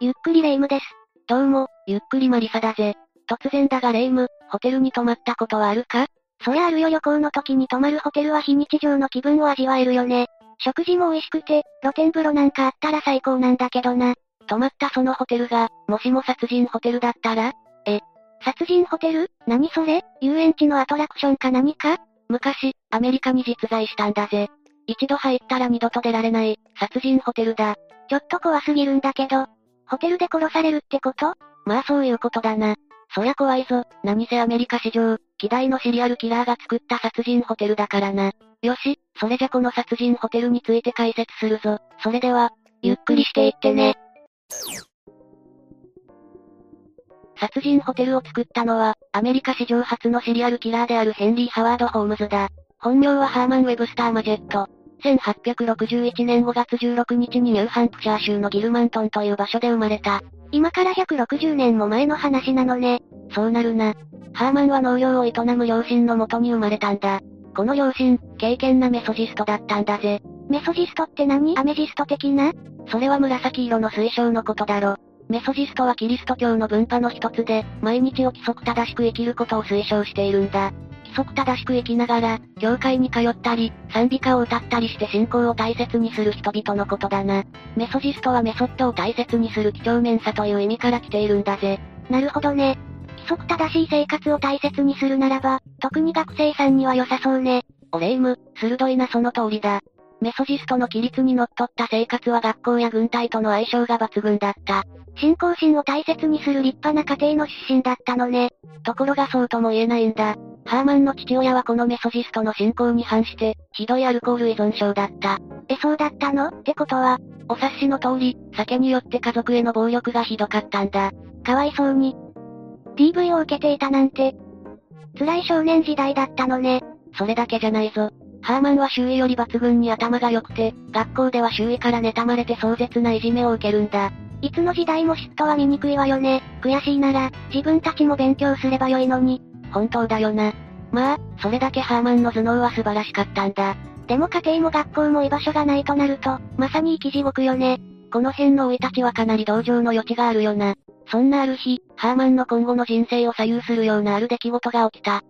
ゆっくりレ夢ムです。どうも、ゆっくりマリサだぜ。突然だがレ夢ム、ホテルに泊まったことはあるか？そりゃあるよ旅行の時に泊まるホテルは非日常の気分を味わえるよね。食事も美味しくて、露天風呂なんかあったら最高なんだけどな。泊まったそのホテルが、もしも殺人ホテルだったら？え、殺人ホテル？何それ？遊園地のアトラクションか何か？昔、アメリカに実在したんだぜ。一度入ったら二度と出られない、殺人ホテルだ。ちょっと怖すぎるんだけど、ホテルで殺されるってこと？まあそういうことだな。そりゃ怖いぞ、何せアメリカ史上、希代のシリアルキラーが作った殺人ホテルだからな。よし、それじゃこの殺人ホテルについて解説するぞ。それでは、ゆっくりしていってね。殺人ホテルを作ったのは、アメリカ史上初のシリアルキラーであるヘンリー・ハワード・ホームズだ。本名はハーマン・ウェブスター・マジェット。1861年5月16日にニューハンプシャー州のギルマントンという場所で生まれた。今から160年も前の話なのね。そうなるな。ハーマンは農業を営む両親のもとに生まれたんだ。この両親、敬虔なメソジストだったんだぜ。メソジストって何？アメジスト的な？それは紫色の水晶のことだろ。メソジストはキリスト教の分派の一つで、毎日を規則正しく生きることを推奨しているんだ。規則正しく生きながら、教会に通ったり、賛美歌を歌ったりして信仰を大切にする人々のことだな。メソジストはメソッドを大切にする几帳面さという意味から来ているんだぜ。なるほどね。規則正しい生活を大切にするならば、特に学生さんには良さそうね。おレイム、鋭いなその通りだ。メソジストの規律にのっとった生活は学校や軍隊との相性が抜群だった。信仰心を大切にする立派な家庭の出身だったのね。ところがそうとも言えないんだ。ハーマンの父親はこのメソジストの信仰に反して、ひどいアルコール依存症だった。え、そうだったの？ってことは、お察しの通り、酒によって家族への暴力がひどかったんだ。かわいそうに。DV を受けていたなんて、辛い少年時代だったのね。それだけじゃないぞ。ハーマンは周囲より抜群に頭が良くて、学校では周囲から妬まれて壮絶ないじめを受けるんだ。いつの時代も嫉妬は醜いわよね。悔しいなら、自分たちも勉強すればよいのに。本当だよな。まあ、それだけハーマンの頭脳は素晴らしかったんだ。でも家庭も学校も居場所がないとなると、まさに生き地獄よね。この辺の老いたちはかなり同情の余地があるよな。そんなある日、ハーマンの今後の人生を左右するようなある出来事が起きた。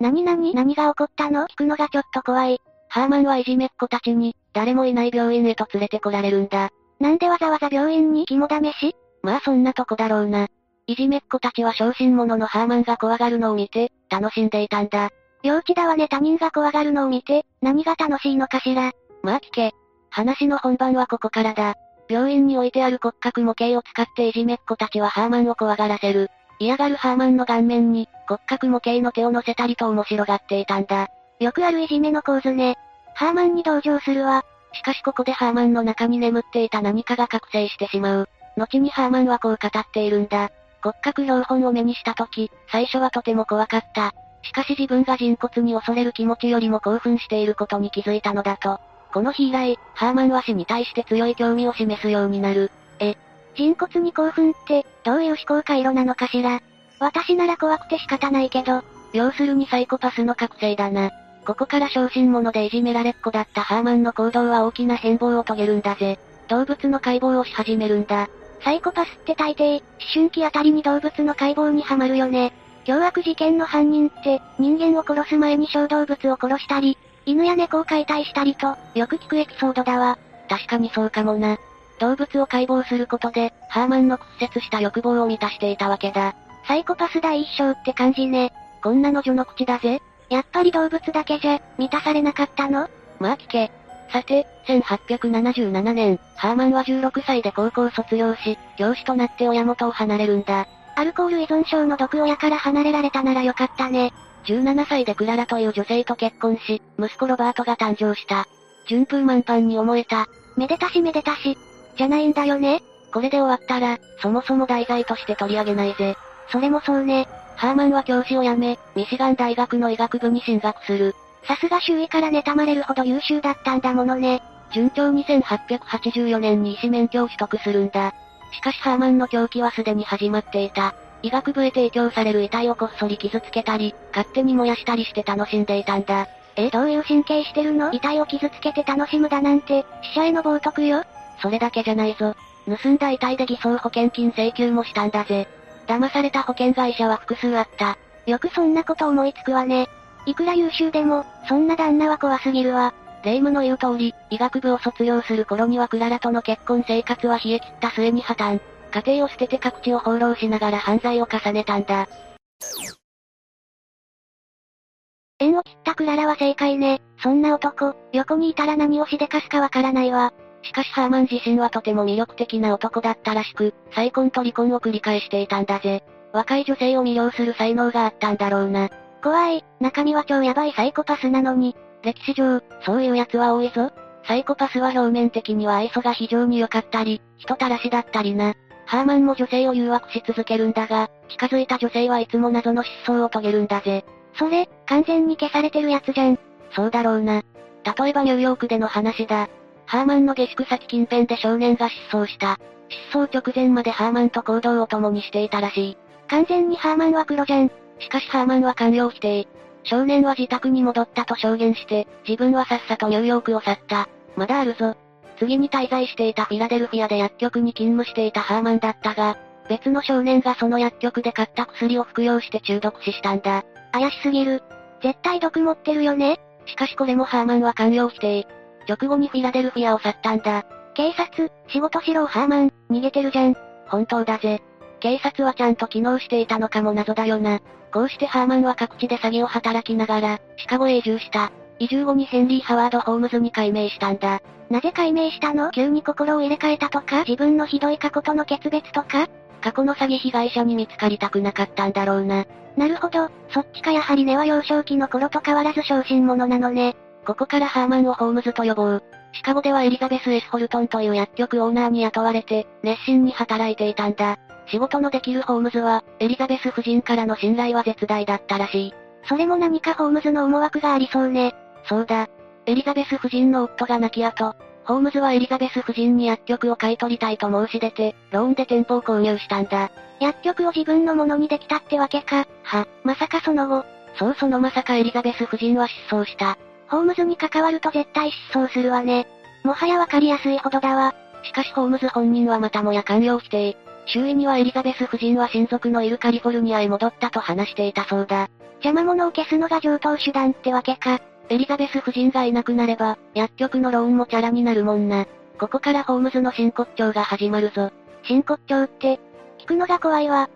何々何が起こったの？聞くのがちょっと怖い。ハーマンはいじめっ子たちに、誰もいない病院へと連れてこられるんだ。なんでわざわざ病院に？肝試し？まあそんなとこだろうな。いじめっ子たちは小心者のハーマンが怖がるのを見て、楽しんでいたんだ。幼稚だわね他人が怖がるのを見て、何が楽しいのかしら。まあ聞け。話の本番はここからだ。病院に置いてある骨格模型を使っていじめっ子たちはハーマンを怖がらせる。嫌がるハーマンの顔面に、骨格模型の手を乗せたりと面白がっていたんだ。よくあるいじめの構図ね。ハーマンに同情するわ。しかしここでハーマンの中に眠っていた何かが覚醒してしまう。後にハーマンはこう語っているんだ。骨格標本を目にした時、最初はとても怖かった。しかし自分が人骨に恐れる気持ちよりも興奮していることに気づいたのだと。この日以来、ハーマンは死に対して強い興味を示すようになる。え、人骨に興奮って、どういう思考回路なのかしら？私なら怖くて仕方ないけど、要するにサイコパスの覚醒だな。ここから小心者でいじめられっ子だったハーマンの行動は大きな変貌を遂げるんだぜ。動物の解剖をし始めるんだ。サイコパスって大抵、思春期あたりに動物の解剖にはまるよね。凶悪事件の犯人って、人間を殺す前に小動物を殺したり、犬や猫を解体したりと、よく聞くエピソードだわ。確かにそうかもな。動物を解剖することで、ハーマンの屈折した欲望を満たしていたわけだ。サイコパス第一章って感じね。こんなの序の口だぜ。やっぱり動物だけじゃ、満たされなかったの？まあ聞け。さて、1877年、ハーマンは16歳で高校卒業し、教師となって親元を離れるんだ。アルコール依存症の毒親から離れられたならよかったね。17歳でクララという女性と結婚し、息子ロバートが誕生した。順風満帆に思えた。めでたしめでたし。じゃないんだよね。これで終わったら、そもそも題材として取り上げないぜ。それもそうね。ハーマンは教師を辞め、ミシガン大学の医学部に進学する。さすが周囲から妬まれるほど優秀だったんだものね。順調に1884年に医師免許を取得するんだ。しかしハーマンの狂気はすでに始まっていた。医学部へ提供される遺体をこっそり傷つけたり、勝手に燃やしたりして楽しんでいたんだ。え、どういう神経してるの？遺体を傷つけて楽しむだなんて、死者への冒涜よそれだけじゃないぞ。盗んだ遺体で偽装保険金請求もしたんだぜ。騙された保険会社は複数あった。よくそんなこと思いつくわね。いくら優秀でも、そんな旦那は怖すぎるわ。霊夢の言う通り、医学部を卒業する頃にはクララとの結婚生活は冷え切った末に破綻。家庭を捨てて各地を放浪しながら犯罪を重ねたんだ。縁を切ったクララは正解ね。そんな男、横にいたら何をしでかすかわからないわ。しかしハーマン自身はとても魅力的な男だったらしく、再婚と離婚を繰り返していたんだぜ。若い女性を魅了する才能があったんだろうな。怖い、中身は超ヤバいサイコパスなのに。歴史上、そういう奴は多いぞ。サイコパスは表面的には愛想が非常に良かったり、人たらしだったりな。ハーマンも女性を誘惑し続けるんだが、近づいた女性はいつも謎の失踪を遂げるんだぜ。それ、完全に消されてるやつじゃん。そうだろうな。例えばニューヨークでの話だ。ハーマンの下宿先近辺で少年が失踪した。失踪直前までハーマンと行動を共にしていたらしい。完全にハーマンは黒じゃん。しかしハーマンは完了否定。少年は自宅に戻ったと証言して、自分はさっさとニューヨークを去った。まだあるぞ。次に滞在していたフィラデルフィアで薬局に勤務していたハーマンだったが、別の少年がその薬局で買った薬を服用して中毒死したんだ。怪しすぎる。絶対毒持ってるよねしかしこれもハーマンは完了否定。直後にフィラデルフィアを去ったんだ。警察、仕事しろハーマン、逃げてるじゃん。本当だぜ。警察はちゃんと機能していたのかも謎だよな。こうしてハーマンは各地で詐欺を働きながら、シカゴへ移住した。移住後にヘンリー・ハワード・ホームズに改名したんだ。なぜ改名したの？急に心を入れ替えたとか？自分のひどい過去との決別とか？過去の詐欺被害者に見つかりたくなかったんだろうな。なるほど、そっちかやはり根は幼少期の頃と変わらず小心者なのね。ここからハーマンをホームズと呼ぼう。シカゴではエリザベス・エス・ホルトンという薬局オーナーに雇われて、熱心に働いていたんだ。仕事のできるホームズは、エリザベス夫人からの信頼は絶大だったらしい。それも何かホームズの思惑がありそうね。そうだ。エリザベス夫人の夫が亡き後、ホームズはエリザベス夫人に薬局を買い取りたいと申し出て、ローンで店舗を購入したんだ。薬局を自分のものにできたってわけか。は、まさかその後。そうそのまさかエリザベス夫人は失踪した。ホームズに関わると絶対失踪するわね。もはやわかりやすいほどだわ。しかしホームズ本人はまたもや完了否定。周囲にはエリザベス夫人は親族のいるカリフォルニアへ戻ったと話していたそうだ。邪魔者を消すのが上等手段ってわけか。エリザベス夫人がいなくなれば、薬局のローンもチャラになるもんな。ここからホームズの真骨頂が始まるぞ。真骨頂って、聞くのが怖いわ。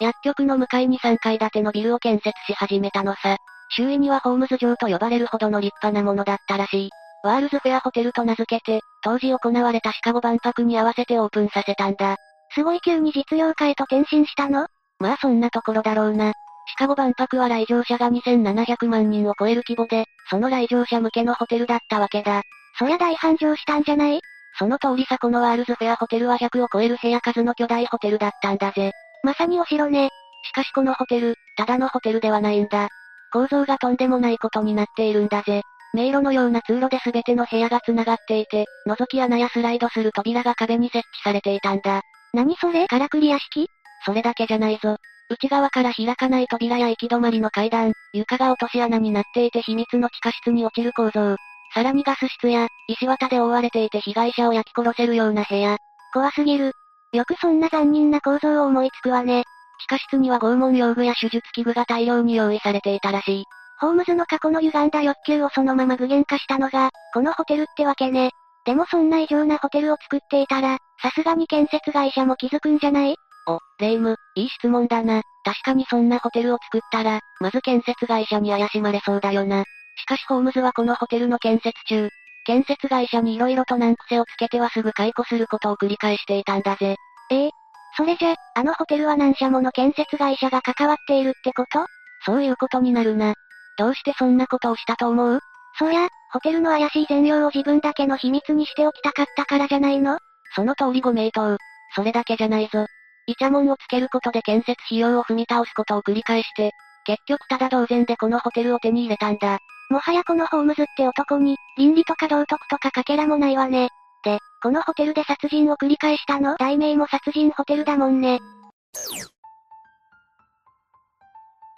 薬局の向かいに3階建てのビルを建設し始めたのさ。周囲にはホームズ城と呼ばれるほどの立派なものだったらしい。ワールズフェアホテルと名付けて、当時行われたシカゴ万博に合わせてオープンさせたんだ。すごい急に実用化へと転身したの？まあそんなところだろうな。シカゴ万博は来場者が2700万人を超える規模で、その来場者向けのホテルだったわけだ。そりゃ大繁盛したんじゃない？その通りさこのワールズフェアホテルは100を超える部屋数の巨大ホテルだったんだぜ。まさにお城ね。しかしこのホテル、ただのホテルではないんだ。構造がとんでもないことになっているんだぜ。迷路のような通路で全ての部屋が繋がっていて、覗き穴やスライドする扉が壁に設置されていたんだ。何それ？からくり屋敷それだけじゃないぞ。内側から開かない扉や行き止まりの階段、床が落とし穴になっていて秘密の地下室に落ちる構造。さらにガス室や、石綿で覆われていて被害者を焼き殺せるような部屋。怖すぎる。よくそんな残忍な構造を思いつくわね。地下室には拷問用具や手術器具が大量に用意されていたらしい。ホームズの過去の歪んだ欲求をそのまま具現化したのが、このホテルってわけね。でもそんな異常なホテルを作っていたら、さすがに建設会社も気づくんじゃない？お、レイム、いい質問だな。確かにそんなホテルを作ったら、まず建設会社に怪しまれそうだよな。しかしホームズはこのホテルの建設中、建設会社に色々と難癖をつけてはすぐ解雇することを繰り返していたんだぜ。ええそれじゃ、あのホテルは何社もの建設会社が関わっているってこと？そういうことになるな。どうしてそんなことをしたと思う？そりゃ、ホテルの怪しい全容を自分だけの秘密にしておきたかったからじゃないの？その通りご名答。それだけじゃないぞ。イチャモンをつけることで建設費用を踏み倒すことを繰り返して、結局ただ同然でこのホテルを手に入れたんだ。もはやこのホームズって男に、倫理とか道徳とかかけらもないわね。で、このホテルで殺人を繰り返したの？題名も殺人ホテルだもんね。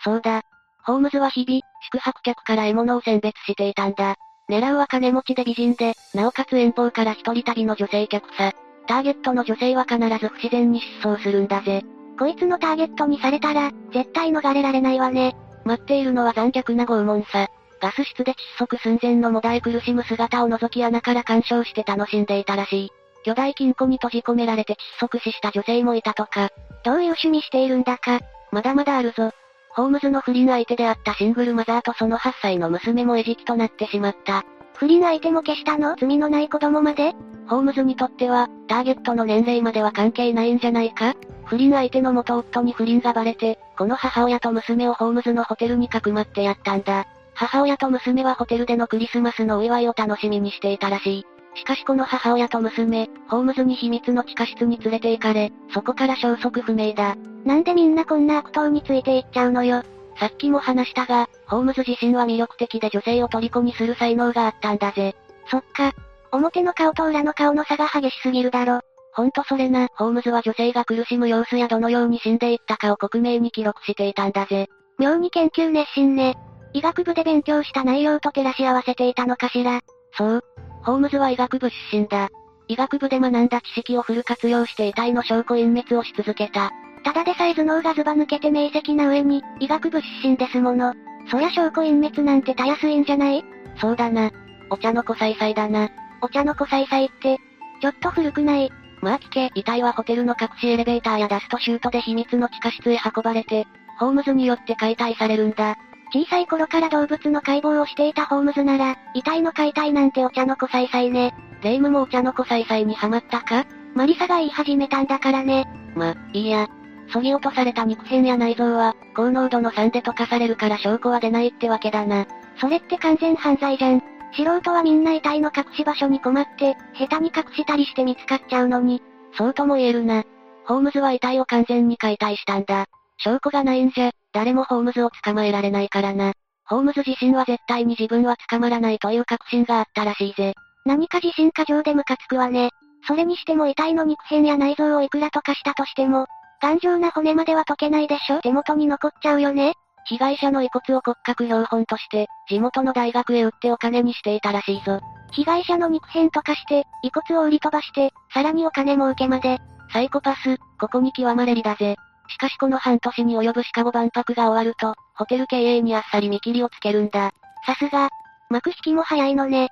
そうだ。ホームズは日々、宿泊客から獲物を選別していたんだ。狙うは金持ちで美人で、なおかつ遠方から一人旅の女性客さ。ターゲットの女性は必ず不自然に失踪するんだぜ。こいつのターゲットにされたら、絶対逃れられないわね。待っているのは残虐な拷問さ。ガス室で窒息寸前のもだえ苦しむ姿を覗き穴から干渉して楽しんでいたらしい。巨大金庫に閉じ込められて窒息死した女性もいたとか。どういう趣味しているんだか。まだまだあるぞ。ホームズの不倫相手であったシングルマザーとその8歳の娘も餌食となってしまった。不倫相手も消したの？罪のない子供まで？ホームズにとっては、ターゲットの年齢までは関係ないんじゃないか？不倫相手の元夫に不倫がバレて、この母親と娘をホームズのホテルにかくまってやったんだ。母親と娘はホテルでのクリスマスのお祝いを楽しみにしていたらしい。しかしこの母親と娘、ホームズに秘密の地下室に連れて行かれ、そこから消息不明だ。なんでみんなこんな悪党についていっちゃうのよ。さっきも話したが、ホームズ自身は魅力的で女性を虜にする才能があったんだぜ。そっか。表の顔と裏の顔の差が激しすぎるだろ。ほんとそれな、ホームズは女性が苦しむ様子やどのように死んでいったかを克明に記録していたんだぜ。妙に研究熱心ね。医学部で勉強した内容と照らし合わせていたのかしら。そう。ホームズは医学部出身だ。医学部で学んだ知識をフル活用して遺体の証拠隠滅をし続けた。ただでさえ頭脳がズバ抜けて明晰な上に、医学部出身ですもの。そりゃ証拠隠滅なんてたやすいんじゃない？そうだな。お茶の子さいさいだな。お茶の子さいさいって、ちょっと古くない？まあ聞け、遺体はホテルの隠しエレベーターやダストシュートで秘密の地下室へ運ばれて、ホームズによって解体されるんだ。小さい頃から動物の解剖をしていたホームズなら、遺体の解体なんてお茶の子さいさいね。レイムもお茶の子さいさいにハマったか？マリサが言い始めたんだからね。ま、いいや。削ぎ落とされた肉片や内臓は、高濃度の酸で溶かされるから証拠は出ないってわけだな。それって完全犯罪じゃん。素人はみんな遺体の隠し場所に困って、下手に隠したりして見つかっちゃうのに。そうとも言えるな。ホームズは遺体を完全に解体したんだ。証拠がないんじゃ、誰もホームズを捕まえられないからな。ホームズ自身は絶対に自分は捕まらないという確信があったらしいぜ。何か自信過剰でムカつくわね。それにしても遺体の肉片や内臓をいくらとかしたとしても、頑丈な骨までは溶けないでしょ手元に残っちゃうよね被害者の遺骨を骨格標本として、地元の大学へ売ってお金にしていたらしいぞ。被害者の肉片とかして、遺骨を売り飛ばして、さらにお金儲けまで。サイコパス、ここに極まれりだぜ。しかしこの半年に及ぶシカゴ万博が終わると、ホテル経営にあっさり見切りをつけるんだ。さすが。幕引きも早いのね。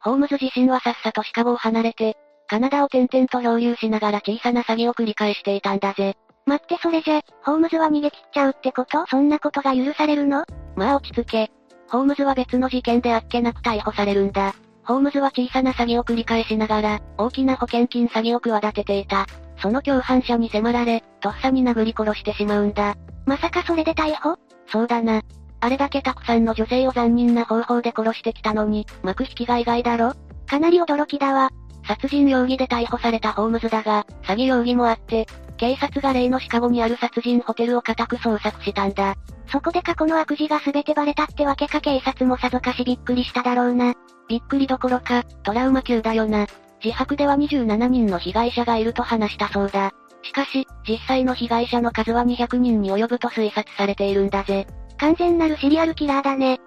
ホームズ自身はさっさとシカゴを離れて、カナダを転々と漂流しながら小さな詐欺を繰り返していたんだぜ。待ってそれじゃ、ホームズは逃げ切っちゃうってこと？そんなことが許されるの？まあ落ち着け。ホームズは別の事件であっけなく逮捕されるんだ。ホームズは小さな詐欺を繰り返しながら、大きな保険金詐欺を企てていた。その共犯者に迫られ、とっさに殴り殺してしまうんだ。まさかそれで逮捕？そうだな。あれだけたくさんの女性を残忍な方法で殺してきたのに、幕引きが意外だろ？かなり驚きだわ。殺人容疑で逮捕されたホームズだが、詐欺容疑もあって、警察が例のシカゴにある殺人ホテルを家宅捜索したんだ。そこで過去の悪事が全てバレたってわけか警察もさぞかしびっくりしただろうな。びっくりどころか、トラウマ級だよな。自白では27人の被害者がいると話したそうだ。しかし、実際の被害者の数は200人に及ぶと推察されているんだぜ。完全なるシリアルキラーだね。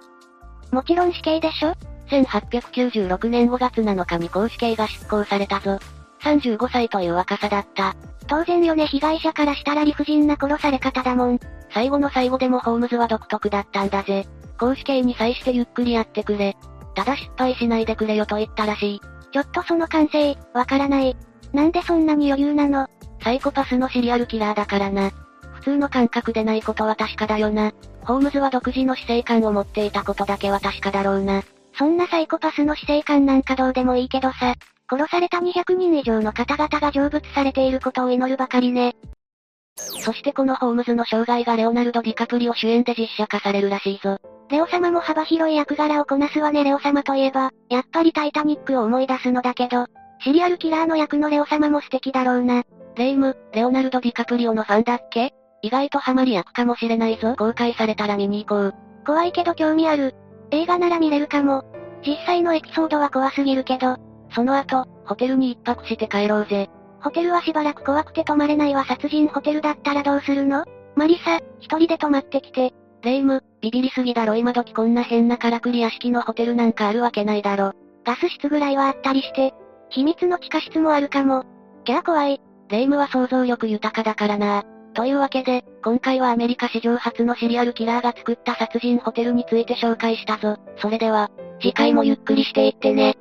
もちろん死刑でしょ？1896年5月7日に公死刑が執行されたぞ。35歳という若さだった。当然よね被害者からしたら理不尽な殺され方だもん。最後の最後でもホームズは独特だったんだぜ。公死刑に際してゆっくりやってくれ。ただ失敗しないでくれよと言ったらしい。ちょっとその感性、わからない。なんでそんなに余裕なの？サイコパスのシリアルキラーだからな。普通の感覚でないことは確かだよな。ホームズは独自の死生観を持っていたことだけは確かだろうな。そんなサイコパスの死生観なんかどうでもいいけどさ、殺された200人以上の方々が成仏されていることを祈るばかりね。そしてこのホームズの生涯がレオナルド・ディカプリオ主演で実写化されるらしいぞ。レオ様も幅広い役柄をこなすわねレオ様といえば、やっぱりタイタニックを思い出すのだけど、シリアルキラーの役のレオ様も素敵だろうな。レイム、レオナルド・ディカプリオのファンだっけ？意外とハマり役かもしれないぞ。公開されたら見に行こう。怖いけど興味ある。映画なら見れるかも。実際のエピソードは怖すぎるけど。その後、ホテルに一泊して帰ろうぜ。ホテルはしばらく怖くて泊まれないわ殺人ホテルだったらどうするの？マリサ、一人で泊まってきて。レイム、ビビりすぎだろ今時こんな変なからくり屋敷のホテルなんかあるわけないだろ。ガス室ぐらいはあったりして、秘密の地下室もあるかも。キャー怖い。霊夢は想像力豊かだからな。というわけで、今回はアメリカ史上初のシリアルキラーが作った殺人ホテルについて紹介したぞ。それでは、次回もゆっくりしていってね。